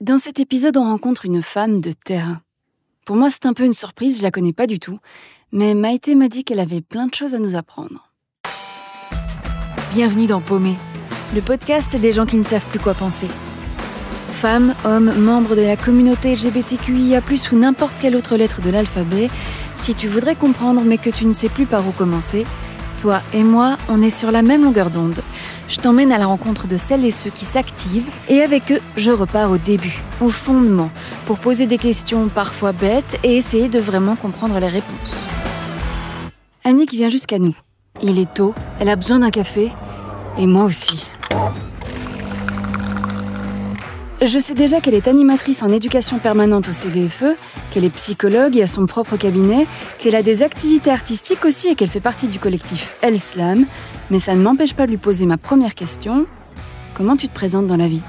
Dans cet épisode, on rencontre une femme de terrain. Pour moi, c'est un peu une surprise, je la connais pas du tout, mais Maïté m'a dit qu'elle avait plein de choses à nous apprendre. Bienvenue dans Paumé, le podcast des gens qui ne savent plus quoi penser. Femmes, hommes, membres de la communauté LGBTQIA, ou n'importe quelle autre lettre de l'alphabet, si tu voudrais comprendre mais que tu ne sais plus par où commencer, toi et moi, on est sur la même longueur d'onde. Je t'emmène à la rencontre de celles et ceux qui s'activent, et avec eux, je repars au début, au fondement, pour poser des questions parfois bêtes et essayer de vraiment comprendre les réponses. Annick vient jusqu'à nous. Il est tôt, elle a besoin d'un café, et moi aussi. Je sais déjà qu'elle est animatrice en éducation permanente au CVFE, qu'elle est psychologue et a son propre cabinet, qu'elle a des activités artistiques aussi et qu'elle fait partie du collectif El Slam, mais ça ne m'empêche pas de lui poser ma première question. Comment tu te présentes dans la vie?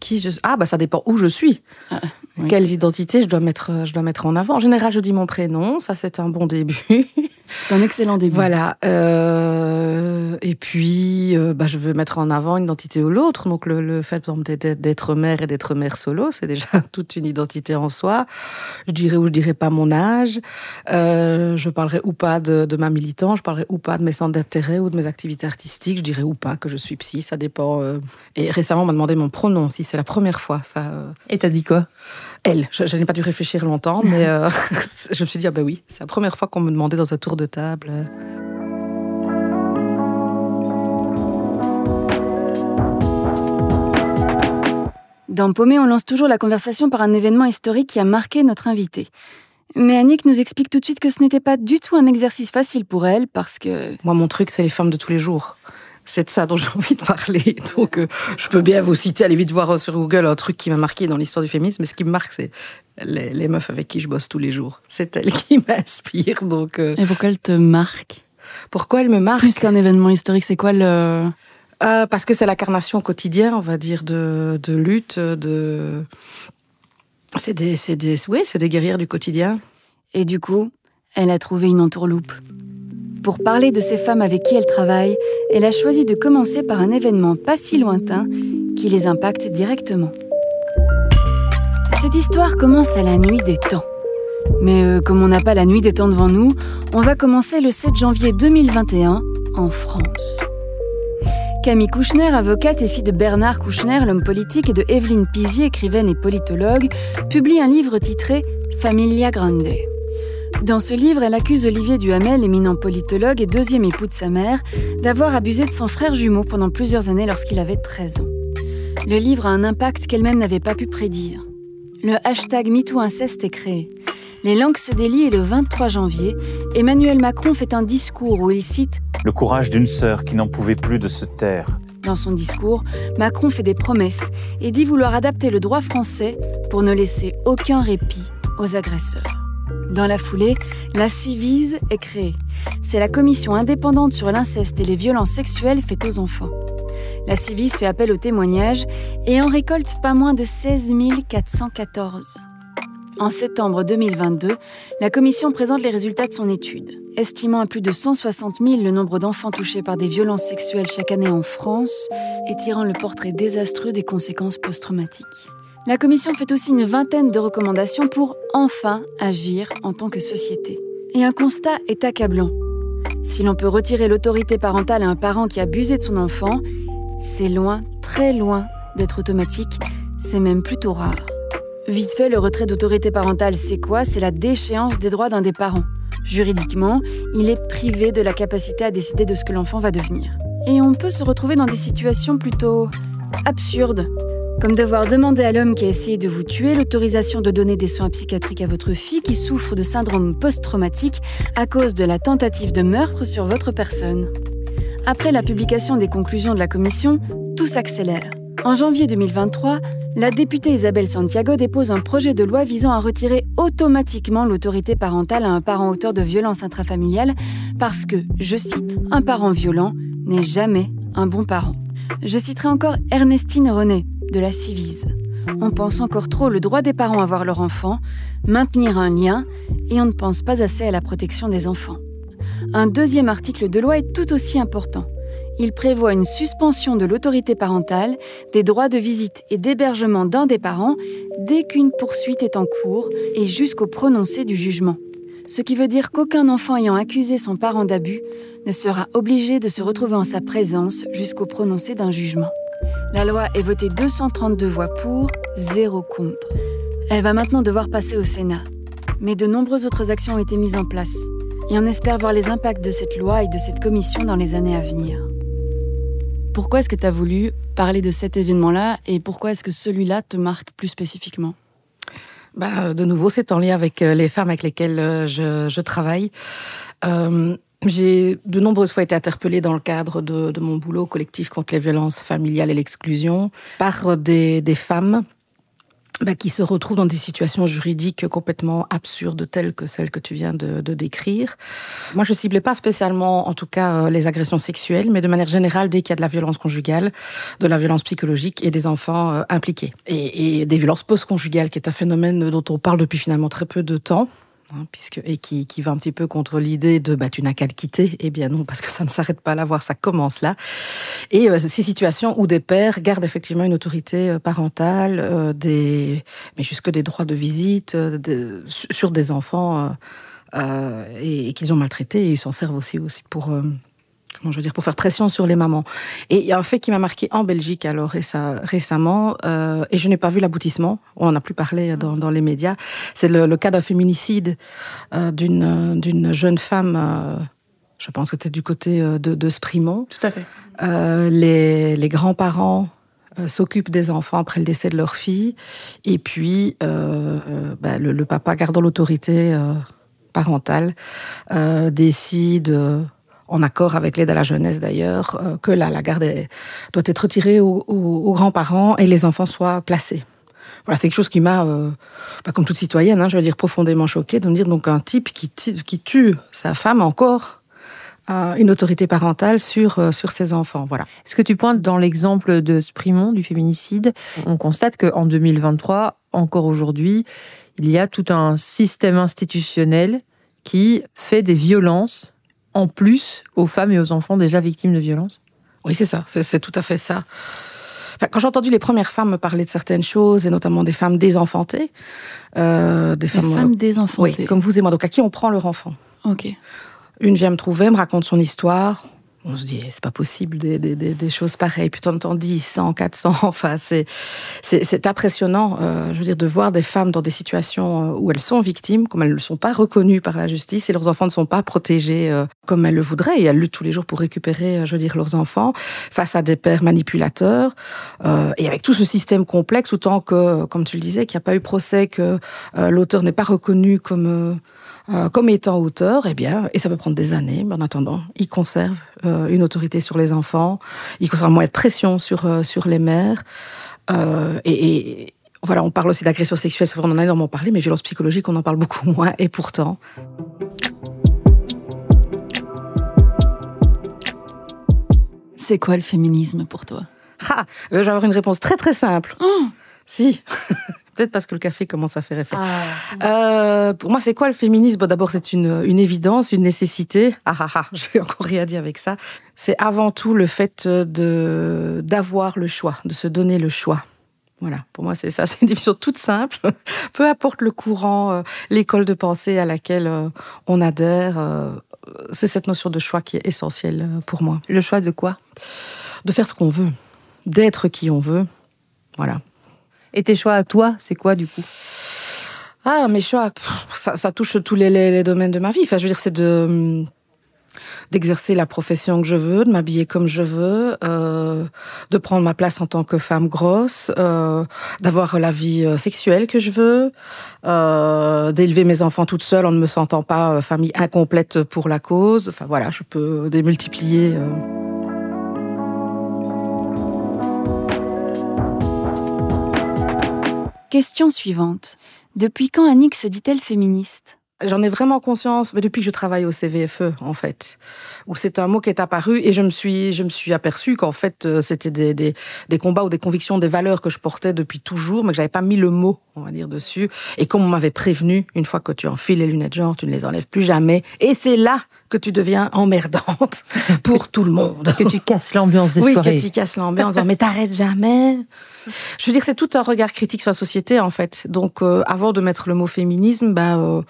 Qui je... Ah bah ça dépend où je suis. Ah, Quelles identités je dois, mettre, je dois mettre en avant? En général, je dis mon prénom, ça c'est un bon début. C'est un excellent début. Voilà. Euh, et puis, euh, bah, je veux mettre en avant une identité ou l'autre. Donc, le, fait d'être mère et d'être mère solo, c'est déjà toute une identité en soi. Je dirais ou je dirais pas mon âge. Euh, je parlerai ou pas de, ma militant. Je parlerai ou pas de mes centres d'intérêt ou de mes activités artistiques. Je dirais ou pas que je suis psy. Ça dépend. Et récemment, on m'a demandé mon pronom si c'est la première fois. Ça. Et t'as dit quoi? Elle. Je, n'ai pas dû réfléchir longtemps, mais je me suis dit, ah ben oui, c'est la première fois qu'on me demandait dans un tour de table. Dans Paumé, on lance toujours la conversation par un événement historique qui a marqué notre invité. Mais Annick nous explique tout de suite que ce n'était pas du tout un exercice facile pour elle parce que... Moi, mon truc, c'est les femmes de tous les jours. C'est de ça dont j'ai envie de parler. Donc, euh, je peux bien vous citer, allez vite voir sur Google un truc qui m'a marqué dans l'histoire du féminisme. Mais ce qui me marque, c'est les, meufs avec qui je bosse tous les jours. C'est elles qui m'inspirent. Donc, euh, Et pourquoi elles te marquent Pourquoi elles me marquent Plus qu'un événement historique, c'est quoi le... Euh, parce que c'est l'incarnation au quotidien, on va dire, de, de lutte, de... C'est des, des, oui, c'est des guerrières du quotidien. Et du coup, elle a trouvé une entourloupe. Pour parler de ces femmes avec qui elle travaille, elle a choisi de commencer par un événement pas si lointain qui les impacte directement. Cette histoire commence à la nuit des temps. Mais euh, comme on n'a pas la nuit des temps devant nous, on va commencer le 7 janvier 2021 en France. Camille Kouchner, avocate et fille de Bernard Kouchner, l'homme politique, et de Evelyne Pizier, écrivaine et politologue, publie un livre titré Familia Grande. Dans ce livre, elle accuse Olivier Duhamel, éminent politologue et deuxième époux de sa mère, d'avoir abusé de son frère jumeau pendant plusieurs années lorsqu'il avait 13 ans. Le livre a un impact qu'elle-même n'avait pas pu prédire le hashtag MeTooInceste est créé. Les langues se délient et le 23 janvier, Emmanuel Macron fait un discours où il cite Le courage d'une sœur qui n'en pouvait plus de se taire. Dans son discours, Macron fait des promesses et dit vouloir adapter le droit français pour ne laisser aucun répit aux agresseurs. Dans la foulée, la Civise est créée. C'est la commission indépendante sur l'inceste et les violences sexuelles faites aux enfants. La Civis fait appel aux témoignages et en récolte pas moins de 16 414. En septembre 2022, la commission présente les résultats de son étude, estimant à plus de 160 000 le nombre d'enfants touchés par des violences sexuelles chaque année en France et tirant le portrait désastreux des conséquences post-traumatiques. La commission fait aussi une vingtaine de recommandations pour enfin agir en tant que société. Et un constat est accablant. Si l'on peut retirer l'autorité parentale à un parent qui a abusé de son enfant, c'est loin, très loin d'être automatique, c'est même plutôt rare. Vite fait, le retrait d'autorité parentale, c'est quoi? C'est la déchéance des droits d'un des parents. Juridiquement, il est privé de la capacité à décider de ce que l'enfant va devenir. Et on peut se retrouver dans des situations plutôt absurdes, comme devoir demander à l'homme qui a essayé de vous tuer l'autorisation de donner des soins psychiatriques à votre fille qui souffre de syndrome post-traumatique à cause de la tentative de meurtre sur votre personne. Après la publication des conclusions de la commission, tout s'accélère. En janvier 2023, la députée Isabelle Santiago dépose un projet de loi visant à retirer automatiquement l'autorité parentale à un parent auteur de violences intrafamiliales parce que, je cite, un parent violent n'est jamais un bon parent. Je citerai encore Ernestine René de la Civise. On pense encore trop le droit des parents à voir leur enfant, maintenir un lien, et on ne pense pas assez à la protection des enfants. Un deuxième article de loi est tout aussi important. il prévoit une suspension de l'autorité parentale, des droits de visite et d'hébergement d'un des parents dès qu'une poursuite est en cours et jusqu'au prononcé du jugement. Ce qui veut dire qu'aucun enfant ayant accusé son parent d'abus ne sera obligé de se retrouver en sa présence jusqu'au prononcé d'un jugement. La loi est votée 232 voix pour, zéro contre. Elle va maintenant devoir passer au Sénat. Mais de nombreuses autres actions ont été mises en place. Et on espère voir les impacts de cette loi et de cette commission dans les années à venir. Pourquoi est-ce que tu as voulu parler de cet événement-là et pourquoi est-ce que celui-là te marque plus spécifiquement? Bah, De nouveau, c'est en lien avec euh, les femmes avec lesquelles euh, je, travaille. Euh, j'ai de nombreuses fois été interpellée dans le cadre de, mon boulot collectif contre les violences familiales et l'exclusion par des, des femmes bah, qui se retrouvent dans des situations juridiques complètement absurdes telles que celles que tu viens de, de décrire. Moi, je ciblais pas spécialement, en tout cas, euh, les agressions sexuelles, mais de manière générale, dès qu'il y a de la violence conjugale, de la violence psychologique et des enfants euh, impliqués. Et, et des violences post-conjugales, qui est un phénomène dont on parle depuis finalement très peu de temps. Hein, puisque, et qui, qui, va un petit peu contre l'idée de bah, tu n'as qu'à le quitter. Eh bien non, parce que ça ne s'arrête pas là, voir ça commence là. Et euh, ces situations où des pères gardent effectivement une autorité euh, parentale, euh, des, mais jusque des droits de visite sur des enfants et qu'ils ont maltraités, et ils s'en servent aussi, aussi pour comment je veux dire, pour faire pression sur les mamans. Et il y a un fait qui m'a marqué en Belgique alors récemment, euh, et je n'ai pas vu l'aboutissement. On en a plus parlé dans, dans les médias. C'est le, le, cas d'un féminicide euh, d'une d'une jeune femme. Euh, je pense que c'était du côté euh, de, de Sprimont. Tout à fait. Les, les grands-parents s'occupent des enfants après le décès de leur fille, et puis bah, le, le, papa gardant l'autorité parentale décide en accord avec l'aide à la jeunesse d'ailleurs, euh, que la, garde doit être retirée aux, grands-parents et les enfants soient placés. Voilà, c'est quelque chose qui m'a, euh, bah, comme toute citoyenne, hein, je veux dire, profondément choquée de me dire donc un type qui, tue sa femme encore euh, une autorité parentale sur, euh, sur ses enfants. Voilà. Ce que tu pointes dans l'exemple de Sprimont, du féminicide, on constate qu'en 2023, encore aujourd'hui, il y a tout un système institutionnel qui fait des violences en plus aux femmes et aux enfants déjà victimes de violences Oui, c'est ça, c'est tout à fait ça. Enfin, quand j'ai entendu les premières femmes me parler de certaines choses, et notamment des femmes désenfantées, euh, des femmes, femmes désenfantées, oui, comme vous et moi, donc à qui on prend leur enfant? Ok. Une vient me trouver, me raconte son histoire, on se dit, c'est pas possible des, choses pareilles. Puis tu entends 10, 100, 400. Enfin, c'est, c'est, impressionnant, euh, je veux dire, de voir des femmes dans des situations euh, où elles sont victimes, comme elles ne sont pas reconnues par la justice et leurs enfants ne sont pas protégés euh, comme elles le voudraient. Et elles luttent tous les jours pour récupérer, je veux dire, leurs enfants face à des pères manipulateurs. et avec tout ce système complexe, autant que, comme tu le disais, qu'il n'y a pas eu procès, que l'auteur n'est pas reconnu comme euh, comme étant auteur, eh bien, et ça peut prendre des années, mais en attendant, il conserve euh, une autorité sur les enfants, il conserve un moyen de pression sur, euh, sur les mères. Et, et, voilà, on parle aussi d'agression sexuelle, c'est vrai, on en a énormément parlé, mais violence psychologique, on en parle beaucoup moins, et pourtant. C'est quoi le féminisme pour toi? Ah, je vais avoir une réponse très très simple. Oh si. Peut-être parce que le café commence à faire effet. Ah. Euh, pour moi, c'est quoi le féminisme? D'abord, c'est une, une, évidence, une nécessité. Ah ah ah, je vais encore rien dire avec ça. C'est avant tout le fait de d'avoir le choix, de se donner le choix. Voilà, pour moi, c'est ça. C'est une définition toute simple. Peu importe le courant, euh, l'école de pensée à laquelle euh, on adhère, euh, c'est cette notion de choix qui est essentielle pour moi. Le choix de quoi? De faire ce qu'on veut, d'être qui on veut. Voilà. Et tes choix à toi, c'est quoi du coup? Ah, mes choix, ça, touche tous les, domaines de ma vie. Enfin, je veux dire, c'est de d'exercer la profession que je veux, de m'habiller comme je veux, euh, de prendre ma place en tant que femme grosse, euh, d'avoir la vie euh, sexuelle que je veux, d'élever mes enfants toute seule en ne me sentant pas famille incomplète pour la cause. Enfin voilà, je peux démultiplier. Question suivante. Depuis quand Annick se dit-elle féministe? J'en ai vraiment conscience, mais depuis que je travaille au CVFE, en fait, où c'est un mot qui est apparu et je me suis, je me suis aperçue qu'en fait, euh, c'était des, combats ou des convictions, des valeurs que je portais depuis toujours, mais que j'avais pas mis le mot on va dire, dessus. Et comme on m'avait prévenu, une fois que tu enfiles les lunettes genre, tu ne les enlèves plus jamais. Et c'est là que tu deviens emmerdante pour tout le monde. Que tu casses l'ambiance des oui, soirées. que tu casses l'ambiance. mais t'arrêtes jamais. Je veux dire, c'est tout un regard critique sur la société, en fait. Donc, euh, avant de mettre le mot féminisme, bah, euh,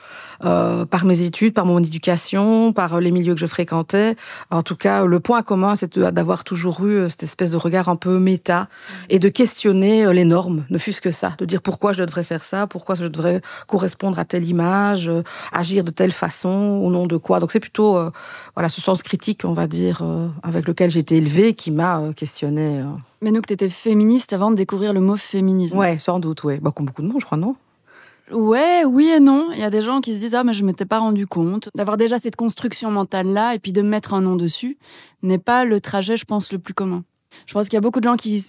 euh, par mes études, par mon éducation, par les milieux que je fréquentais, en tout cas, le point commun, c'est d'avoir toujours eu cette espèce de regard un peu méta et de questionner les normes, ne fût-ce que ça, de dire pourquoi je devrais faire ça, pourquoi je devrais correspondre à telle image, agir de telle façon, au nom de quoi. Donc, c'est plutôt voilà, ce sens critique, on va dire, avec lequel j'ai été élevée, qui m'a questionné. Mais donc, tu étais féministe avant de découvrir le mot féminisme. Ouais, sans doute, ouais. Bah, comme beaucoup de monde, je crois, non? Ouais, oui et non. Il y a des gens qui se disent Ah, mais je m'étais pas rendu compte. D'avoir déjà cette construction mentale-là et puis de mettre un nom dessus n'est pas le trajet, je pense, le plus commun. Je pense qu'il y a beaucoup de gens qui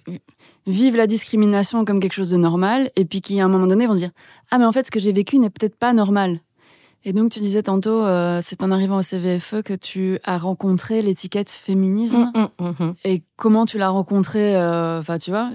vivent la discrimination comme quelque chose de normal et puis qui, à un moment donné, vont se dire Ah, mais en fait, ce que j'ai vécu n'est peut-être pas normal. Et donc, tu disais tantôt, euh, c'est en arrivant au CVFE que tu as rencontré l'étiquette féminisme. Mmh, mmh, mmh. Et comment tu l'as rencontré Enfin, tu vois,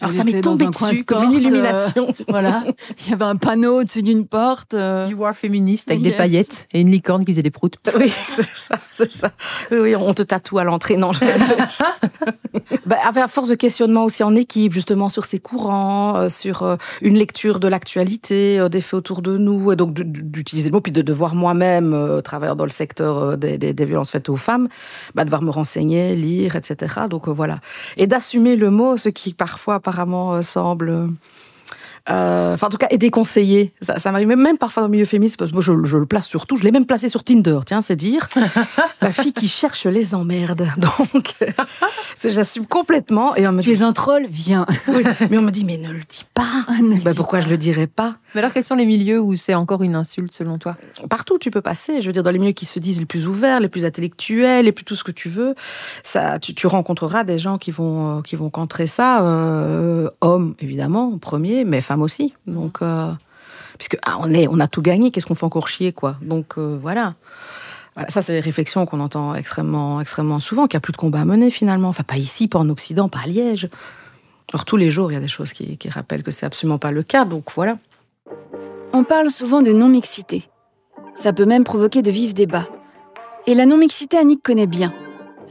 Alors ça m'est tombé dessus comme une illumination. Euh, voilà, il y avait un panneau au-dessus d'une porte. Euh... You are féministe avec des paillettes et une licorne qui faisait des proutes. Oui, c'est ça, c'est ça. Oui, oui, on te tatoue à l'entrée. Non, je... bah, à force de questionnement aussi en équipe, justement sur ces courants, euh, sur euh, une lecture de l'actualité, euh, des faits autour de nous, et donc d'utiliser le mot, puis de devoir moi-même, euh, travailler dans le secteur des, des, des, violences faites aux femmes, bah, devoir me renseigner, lire, etc. Donc voilà. Et d'assumer le mot, ce qui parfois apparemment semble euh, enfin, en tout cas, est déconseillé. Ça, ça m'arrive même parfois dans le milieu féministe, parce que moi, je, je le place surtout. Je l'ai même placé sur Tinder, tiens, c'est dire. la fille qui cherche les emmerdes. Donc, j'assume complètement. Et on me tu es un troll, viens. oui, mais on me dit, mais ne le dis pas. ne bah, dis pourquoi pas. je le dirais pas? Mais alors, quels sont les milieux où c'est encore une insulte, selon toi? Partout, tu peux passer. Je veux dire, dans les milieux qui se disent les plus ouverts, les plus intellectuels, les plus tout ce que tu veux, ça, tu, tu rencontreras des gens qui vont, euh, qui vont contrer ça. Euh, hommes, évidemment, en premier, mais aussi. Donc, euh, puisque ah, on, est, a tout gagné, qu'est-ce qu'on fait encore chier, quoi. Donc, euh, voilà. Voilà, ça, c'est des réflexions qu'on entend extrêmement, extrêmement souvent, qu'il n'y a plus de combat à mener finalement. Enfin, pas ici, pas en Occident, pas à Liège. Alors, tous les jours, il y a des choses qui, qui rappellent que c'est absolument pas le cas. Donc, voilà. On parle souvent de non-mixité. Ça peut même provoquer de vifs débats. Et la non-mixité, Annick connaît bien.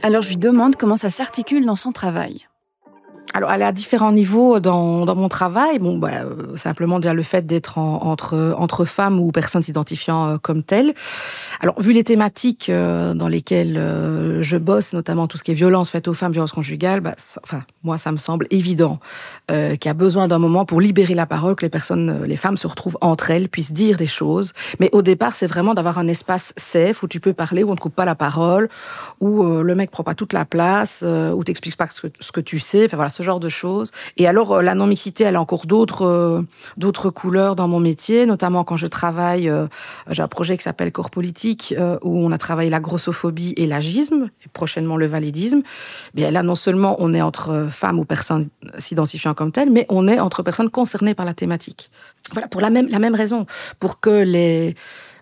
Alors, je lui demande comment ça s'articule dans son travail. Alors, elle est à différents niveaux dans, mon travail. Bon, bah, euh, simplement déjà le fait d'être en, entre, entre femmes ou personnes s'identifiant euh, comme telles. Alors, vu les thématiques euh, dans lesquelles euh, je bosse, notamment tout ce qui est violence faite aux femmes, violence conjugale, bah, enfin, moi, ça me semble évident euh, qu'il y a besoin d'un moment pour libérer la parole, que les personnes, euh, les femmes se retrouvent entre elles, puissent dire des choses. Mais au départ, c'est vraiment d'avoir un espace safe où tu peux parler, où on ne coupe pas la parole, où euh, le mec prend pas toute la place, euh, où t'expliques pas ce que, ce que tu sais. Enfin voilà, ce genre de choses. Et alors, la non-mixité, elle a encore d'autres d'autres couleurs dans mon métier, notamment quand je travaille, j'ai un projet qui s'appelle Corps politique, euh, où on a travaillé la grossophobie et l'agisme, et prochainement le validisme. Bien là, non seulement on est entre femmes ou personnes s'identifiant comme telles, mais on est entre personnes concernées par la thématique. Voilà, pour la même, la même raison, pour que les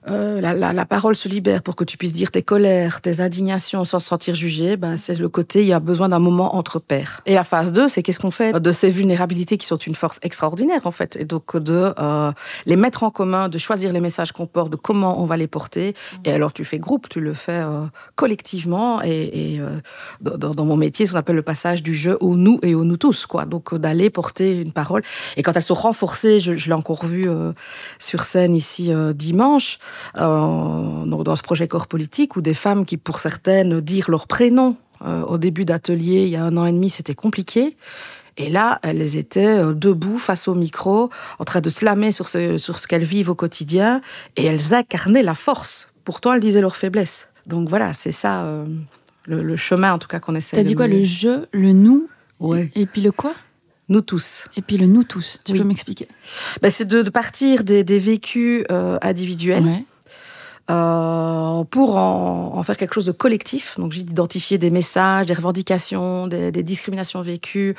euh, la, la, la, parole se libère pour que tu puisses dire tes colères, tes indignations sans se sentir jugé, ben, c'est le côté, il y a besoin d'un moment entre pairs. Et la phase 2, c'est qu'est-ce qu'on fait de ces vulnérabilités qui sont une force extraordinaire, en fait, et donc de euh, les mettre en commun, de choisir les messages qu'on porte, de comment on va les porter. Et alors, tu fais groupe, tu le fais euh, collectivement, et, et dans, dans, mon métier, ce qu'on appelle le passage du jeu au nous et au nous tous, quoi. Donc, d'aller porter une parole. Et quand elles sont renforcées, je, je l'ai encore vu sur scène ici dimanche, euh, donc dans ce projet corps politique, où des femmes qui, pour certaines, dire leur prénom euh, au début d'atelier, il y a un an et demi, c'était compliqué. Et là, elles étaient euh, debout face au micro, en train de slammer sur ce, sur ce qu'elles vivent au quotidien, et elles incarnaient la force. Pourtant, elles disaient leur faiblesse. Donc voilà, c'est ça euh, le, le, chemin, en tout cas, qu'on essaie T'as dit quoi Le je, le nous Ouais. Et, et puis le quoi? Nous tous. Et puis le nous tous, tu oui. peux m'expliquer ben, C'est de, de, partir des, des vécus euh, individuels. Ouais. Euh, pour en, en, faire quelque chose de collectif. Donc, j'ai d'identifier des messages, des revendications, des, des discriminations vécues,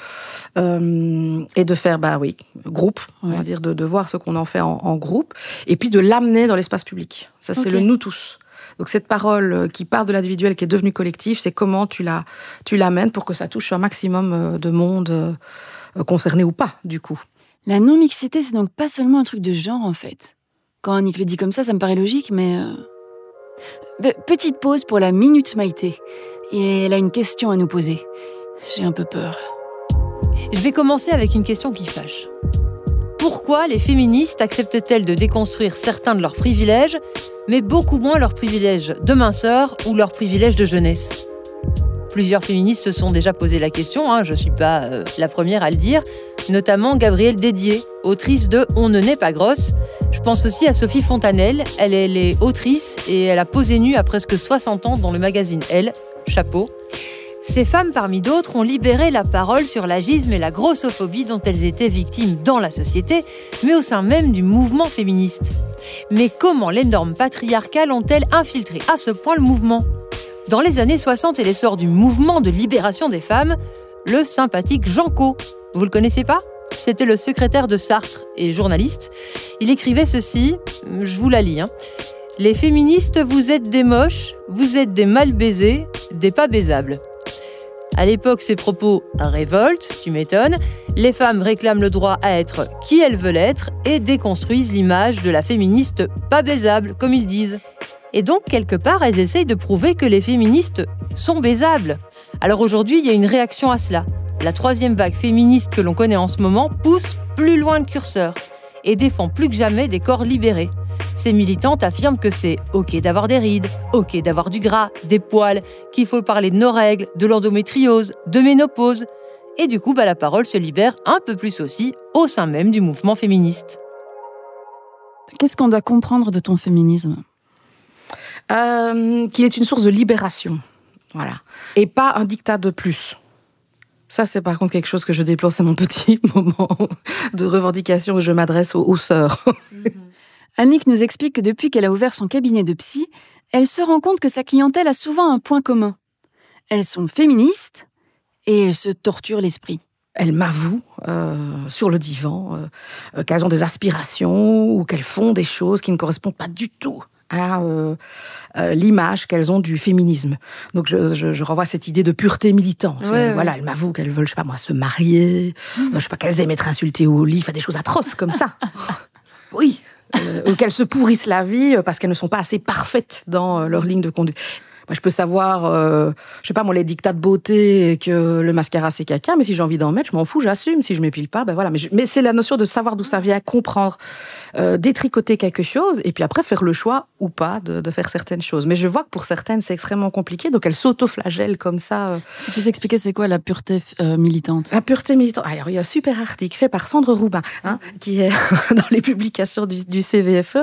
euh, et de faire, bah oui, groupe, ouais. on va dire, de, de voir ce qu'on en fait en, en, groupe, et puis de l'amener dans l'espace public. Ça, c'est okay. le nous tous. Donc cette parole qui part de l'individuel, qui est devenue collective, c'est comment tu la, tu l'amènes pour que ça touche un maximum de monde euh, concerné ou pas, du coup. La non-mixité, c'est donc pas seulement un truc de genre, en fait. Quand Annick le dit comme ça, ça me paraît logique, mais... euh, Petite pause pour la Minute Maïté. Et elle a une question à nous poser. J'ai un peu peur. Je vais commencer avec une question qui fâche. Pourquoi les féministes acceptent-elles de déconstruire certains de leurs privilèges, mais beaucoup moins leurs privilèges de minceur ou leurs privilèges de jeunesse? Plusieurs féministes se sont déjà posé la question, hein, je ne suis pas euh, la première à le dire, notamment Gabrielle Dédier, autrice de On ne naît pas grosse. Je pense aussi à Sophie Fontanelle, elle, est autrice et elle a posé nue à presque 60 ans dans le magazine Elle, chapeau. Ces femmes, parmi d'autres, ont libéré la parole sur l'agisme et la grossophobie dont elles étaient victimes dans la société, mais au sein même du mouvement féministe. Mais comment les normes patriarcales ont-elles infiltré à ce point le mouvement? Dans les années 60 et l'essor du mouvement de libération des femmes, le sympathique Jean Co. Vous le connaissez pas? C'était le secrétaire de Sartre et journaliste. Il écrivait ceci, je vous la lis. hein. Les féministes, vous êtes des moches, vous êtes des mal baisés, des pas baisables. À l'époque, ces propos révoltent, tu m'étonnes. Les femmes réclament le droit à être qui elles veulent être et déconstruisent l'image de la féministe pas baisable, comme ils disent. Et donc, quelque part, elles essayent de prouver que les féministes sont baisables. Alors aujourd'hui, il y a une réaction à cela. La troisième vague féministe que l'on connaît en ce moment pousse plus loin le curseur et défend plus que jamais des corps libérés. Ces militantes affirment que c'est OK d'avoir des rides, OK d'avoir du gras, des poils, qu'il faut parler de nos règles, de l'endométriose, de ménopause. Et du coup, bah, la parole se libère un peu plus aussi au sein même du mouvement féministe. Qu'est-ce qu'on doit comprendre de ton féminisme? Euh, qu'il est une source de libération. Voilà. Et pas un dictat de plus. Ça, c'est par contre quelque chose que je déplore, c'est mon petit moment de revendication où je m'adresse aux, aux sœurs. Annick nous explique que depuis qu'elle a ouvert son cabinet de psy, elle se rend compte que sa clientèle a souvent un point commun. Elles sont féministes et elles se torturent l'esprit. Elles m'avouent euh, sur le divan euh, qu'elles ont des aspirations ou qu'elles font des choses qui ne correspondent pas du tout à euh, euh, l'image qu'elles ont du féminisme. Donc je, je, je renvoie à cette idée de pureté militante. Ouais, Euh, ouais. Voilà, elles m'avouent qu'elles veulent, je sais pas moi, se marier, euh, je sais pas qu'elles aiment être insultées au lit, faire des choses atroces comme ça. oui. Ou qu'elles se pourrissent la vie parce qu'elles ne sont pas assez parfaites dans leur ligne de conduite. Moi, je peux savoir, euh, je sais pas, moi, les dictats de beauté que le mascara c'est caca, mais si j'ai envie d'en mettre, je m'en fous, j'assume. Si je m'épile pas, ben voilà. Mais, c'est la notion de savoir d'où ça vient, comprendre, euh, détricoter quelque chose et puis après faire le choix ou pas de, de faire certaines choses. Mais je vois que pour certaines, c'est extrêmement compliqué, donc elles s'autoflagellent comme ça. euh. Est-ce que tu sais expliquer c'est quoi la pureté euh, militante? La pureté militante. Alors, il y a un super article fait par Sandre Roubin, hein, qui est dans les publications du, du CVFE.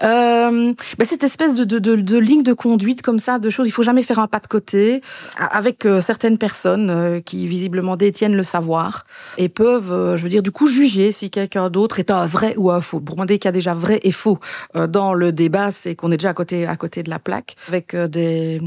Ben, cette espèce de, de, de, de ligne de conduite comme ça, de choses. Il faut jamais faire un pas de côté avec euh, certaines personnes euh, qui visiblement détiennent le savoir et peuvent, euh, je veux dire, du coup, juger si quelqu'un d'autre est un vrai ou un faux. Pour moi, dès qu'il y a déjà vrai et faux dans le débat, c'est qu'on est déjà à côté, à côté de la plaque avec des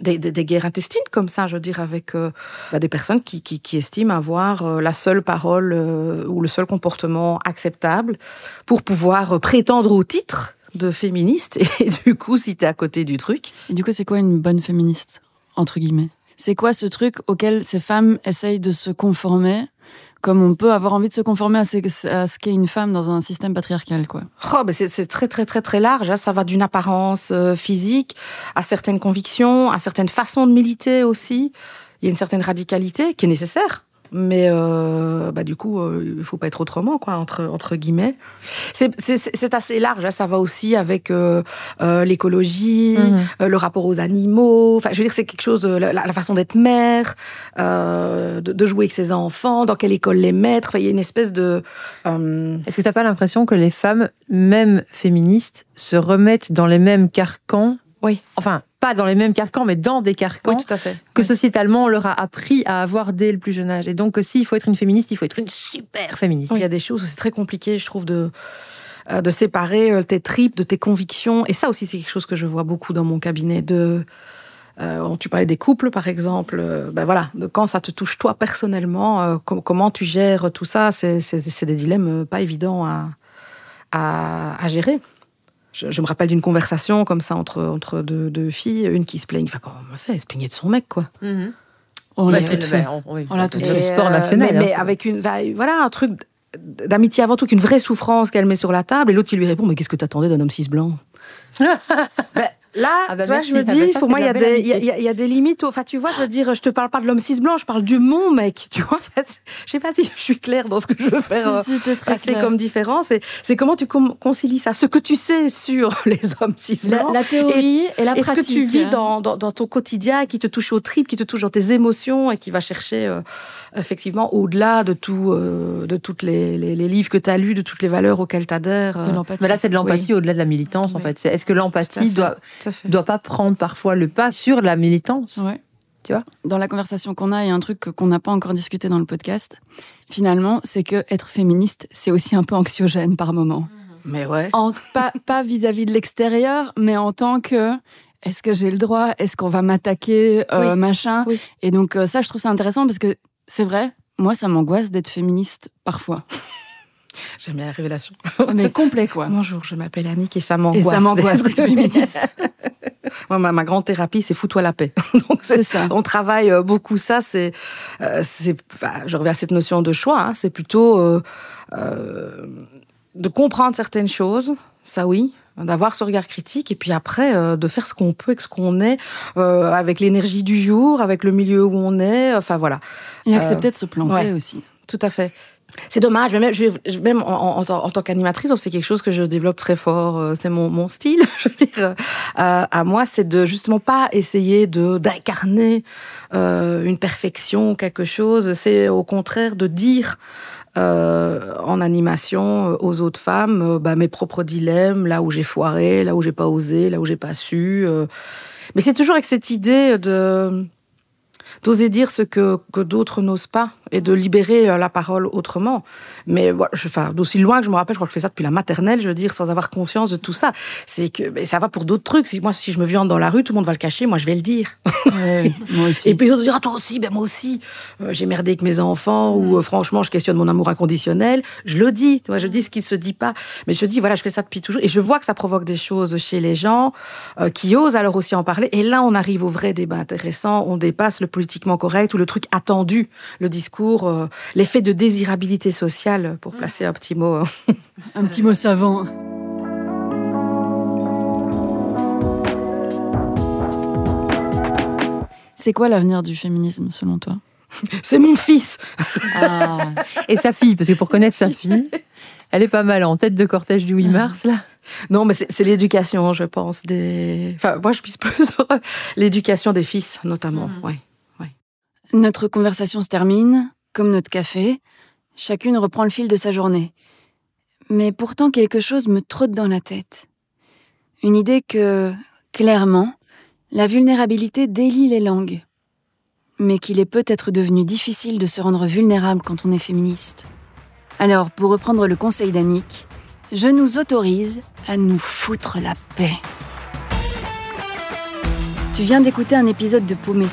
guerres intestines comme ça, je veux dire, avec bah, des personnes qui, estiment avoir la seule parole ou le seul comportement acceptable pour pouvoir prétendre au titre de féministe. Et du coup, si t'es à côté du truc, Et du coup, c'est quoi une bonne féministe Entre guillemets? C'est quoi ce truc auquel ces femmes essayent de se conformer comme on peut avoir envie de se conformer à ce, qu'est une femme dans un système patriarcal, quoi? oh, bah, c'est c'est très très très très large. hein. Ça va d'une apparence euh, physique à certaines convictions, à certaines façons de militer aussi. Il y a une certaine radicalité qui est nécessaire. Mais euh, bah, du coup, euh, il faut pas être autrement, quoi, entre, entre guillemets. C'est- assez large. hein. Ça va aussi avec euh, euh, l'écologie, Mhm. le rapport aux animaux. Enfin, je veux dire, c'est quelque chose, la, la façon d'être mère, de, de jouer avec ses enfants, dans quelle école les mettre. Enfin, il y a une espèce de. Est-ce que tu n'as pas l'impression que les femmes, même féministes, se remettent dans les mêmes carcans? Oui. Enfin, pas dans les mêmes carcans, mais dans des carcans oui, tout à fait. que sociétalement on leur a appris à avoir dès le plus jeune âge. Et donc, que s'il faut être une féministe, il faut être une super féministe. Il y a des choses où c'est très compliqué, je trouve, de, euh, de séparer euh, tes tripes de tes convictions. Et ça aussi, c'est quelque chose que je vois beaucoup dans mon cabinet. De, euh, tu parlais des couples, par exemple. euh, ben voilà, de quand ça te touche toi personnellement, euh, com- comment tu gères tout ça, c'est des dilemmes euh, pas évidents à, à, à gérer. Je, je me rappelle d'une conversation comme ça entre, entre deux, deux filles, une qui se plaigne, enfin, comment on fait, elle se plaignait de son mec, quoi. On Bah, l'a c'est toutes le- fait. bah, on- On l'a c'est toutes le fait. sport euh, national. Mais, hein, avec une, voilà, un truc d'amitié avant tout qu'une vraie souffrance qu'elle met sur la table, et l'autre qui lui répond Mais qu'est-ce que t'attendais d'un homme cis blanc? Ben, Là, Ah bah tu vois, merci. je me Ah bah dis, ça, pour moi, il y, a de la belle des- il y a- y a- il y a des limites. Enfin, tu vois, je veux dire, je te parle pas de l'homme cis blanc, je parle du mon mec. Tu vois, Enfin, je sais pas si je suis claire dans ce que je veux faire. euh, Si, si, t'es très passer comme différence. C'est comment tu concilies ça, ce que tu sais sur les hommes cis La, blancs, la théorie et, la et ce pratique. que tu vis hein. dans, dans, dans ton quotidien, qui te touche aux tripes, qui te touche dans tes émotions et qui va chercher euh, effectivement au-delà de tout, euh, de toutes les, les, les livres que tu as lus, de toutes les valeurs auxquelles tu adhères. De l'empathie. Mais là, c'est de l'empathie au-delà de la militance, en fait. Est-ce que l'empathie doit, Fait. doit pas prendre parfois le pas sur la militance Ouais. Tu vois? Dans la conversation qu'on a, il y a un truc qu'on n'a pas encore discuté dans le podcast. Finalement, c'est que être féministe, c'est aussi un peu anxiogène par moment. Mais ouais. En- pas pas vis-à-vis de l'extérieur, mais en tant que est-ce que j'ai le droit? Est-ce qu'on va m'attaquer euh, Oui. Machin? Oui. Et donc euh, ça, je trouve ça intéressant parce que c'est vrai. Moi, ça m'angoisse d'être féministe parfois. J'aime bien la révélation. Mais complet, quoi. Bonjour, je m'appelle Annick et ça Et m'angoisse. ça m'angoisse. Moi, ma, ma grande thérapie, c'est fous-toi la paix. Donc, C'est ça. On travaille euh, beaucoup ça. C'est, euh, c'est, enfin, je reviens à cette notion de choix. hein, c'est plutôt euh, euh, de comprendre certaines choses, ça oui, d'avoir ce regard critique, et puis après euh, de faire ce qu'on peut avec ce qu'on est, euh, avec l'énergie du jour, avec le milieu où on est. Enfin voilà, Et accepter de se planter ouais. aussi. tout à fait. C'est dommage, mais même, en, tant- qu'animatrice, c'est quelque chose que je développe très fort. euh, C'est mon, style, je veux dire. euh, à moi, c'est de justement pas essayer d'incarner euh, une perfection, quelque chose. C'est au contraire de dire en animation aux autres femmes bah, mes propres dilemmes, là où j'ai foiré, là où j'ai pas osé, là où j'ai pas su. Mais c'est toujours avec cette idée d'oser dire ce que d'autres n'osent pas et de libérer euh, la parole autrement. Mais voilà, je, enfin, d'aussi loin que je me rappelle, je crois que je fais ça depuis la maternelle, je veux dire, sans avoir conscience de tout ça. C'est que mais ça va pour d'autres trucs. Si, moi, si je me viande dans la rue, tout le monde va le cacher, moi, je vais le dire. Ouais, moi aussi. Et puis les autres disent, ah, toi aussi, ben moi aussi. Euh, j'ai merdé avec mes enfants, ou euh, franchement, je questionne mon amour inconditionnel. Je le dis, tu je dis ce qui ne se dit pas. Mais je dis, voilà, je fais ça depuis toujours. Et je vois que ça provoque des choses chez les gens euh, qui osent alors aussi en parler. Et là, on arrive au vrai débat intéressant. On dépasse le politiquement correct ou le truc attendu, le discours, euh, l'effet de désirabilité sociale, pour placer un petit mot. euh. Un petit mot savant. C'est quoi l'avenir du féminisme selon toi? C'est mon fils. ah, Et sa fille, parce que pour connaître sa fille, elle est pas mal en tête de cortège du 8 mars, là. Non, mais c'est l'éducation, je pense. Des... Enfin, moi, je pisse plus l'éducation des fils, notamment. Mhm. Ouais. Notre conversation se termine, comme notre café. Chacune reprend le fil de sa journée. Mais pourtant, quelque chose me trotte dans la tête. Une idée que, clairement, la vulnérabilité délie les langues. Mais qu'il est peut-être devenu difficile de se rendre vulnérable quand on est féministe. Alors, pour reprendre le conseil d'Annick, je nous autorise à nous foutre la paix. Tu viens d'écouter un épisode de Paumé,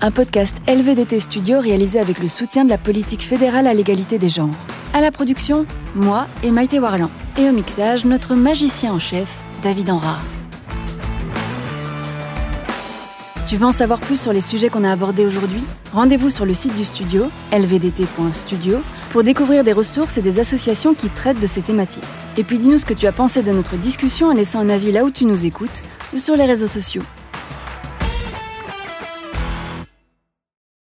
un podcast LVDT Studio réalisé avec le soutien de la politique fédérale à l'égalité des genres. À la production, moi et Maïté Warlan. Et au mixage, notre magicien en chef, David Enrard. Tu veux en savoir plus sur les sujets qu'on a abordés aujourd'hui? Rendez-vous sur le site du studio, lvdt.studio, pour découvrir des ressources et des associations qui traitent de ces thématiques. Et puis dis-nous ce que tu as pensé de notre discussion en laissant un avis là où tu nous écoutes ou sur les réseaux sociaux.